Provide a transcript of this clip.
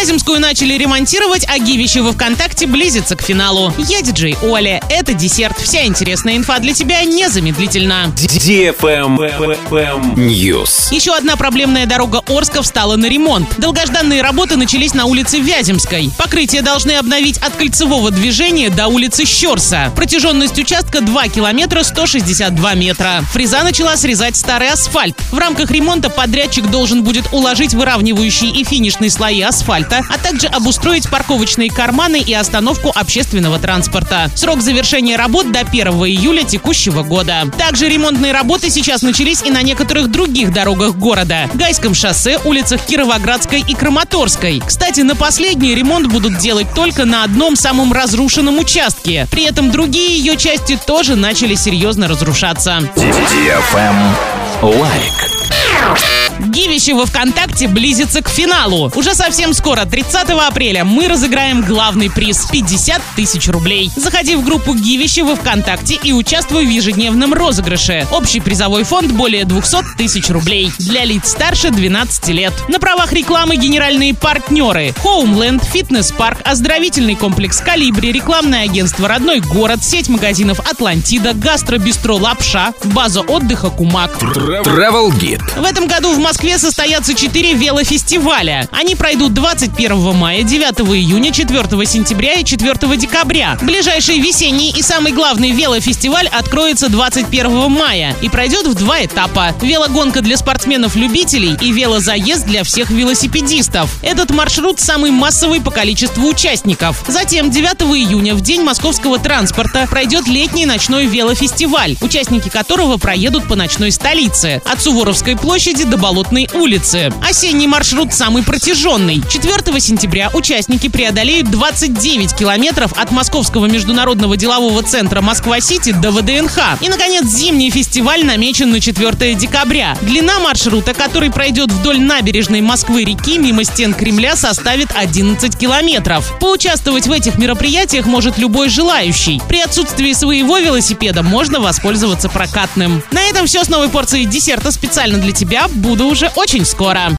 Вяземскую начали ремонтировать, а Гивище во ВКонтакте близится к финалу. Я диджей Оля. Это десерт. Вся интересная инфа для тебя незамедлительно. News. Еще одна проблемная дорога Орска встала на ремонт. Долгожданные работы начались на улице Вяземской. Покрытие должны обновить от кольцевого движения до улицы Щерса. Протяженность участка 2 километра 162 метра. Фреза начала срезать старый асфальт. В рамках ремонта подрядчик должен будет уложить выравнивающие и финишные слои асфальта, а также обустроить парковочные карманы и остановку общественного транспорта. Срок завершения работ до 1 июля текущего года. Также ремонтные работы сейчас начались и на некоторых других дорогах города. Гайском шоссе, улицах Кировоградской и Краматорской. Кстати, на последний ремонт будут делать только на одном самом разрушенном участке. При этом другие ее части тоже начали серьезно разрушаться. Лайк. Гивище во ВКонтакте близится к финалу. Уже совсем скоро, 30 апреля, мы разыграем главный приз – 50 тысяч рублей. Заходи в группу Гивище во ВКонтакте и участвуй в ежедневном розыгрыше. Общий призовой фонд более 200 тысяч рублей. Для лиц старше 12 лет. На правах рекламы генеральные партнеры. Homeland, фитнес-парк, оздоровительный комплекс Калибри, рекламное агентство «Родной город», сеть магазинов «Атлантида», гастробистро «Лапша», база отдыха «Кумак». Travel Guide. В этом году в Москве состоятся четыре велофестиваля. Они пройдут 21 мая, 9 июня, 4 сентября и 4 декабря. Ближайший весенний и самый главный велофестиваль откроется 21 мая и пройдет в два этапа. Велогонка для спортсменов-любителей и велозаезд для всех велосипедистов. Этот маршрут самый массовый по количеству участников. Затем 9 июня, в день московского транспорта, пройдет летний ночной велофестиваль, участники которого проедут по ночной столице. От Суворовской площади до Болотной улицы. Осенний маршрут самый протяженный. 4 сентября участники преодолеют 29 километров от Московского международного делового центра Москва-Сити до ВДНХ. И, наконец, зимний фестиваль намечен на 4 декабря. Длина маршрута, который пройдет вдоль набережной Москвы-реки мимо стен Кремля, составит 11 километров. Поучаствовать в этих мероприятиях может любой желающий. При отсутствии своего велосипеда можно воспользоваться прокатным. На этом все с новой порцией десерта специально для тебя. Буду уже очень скоро.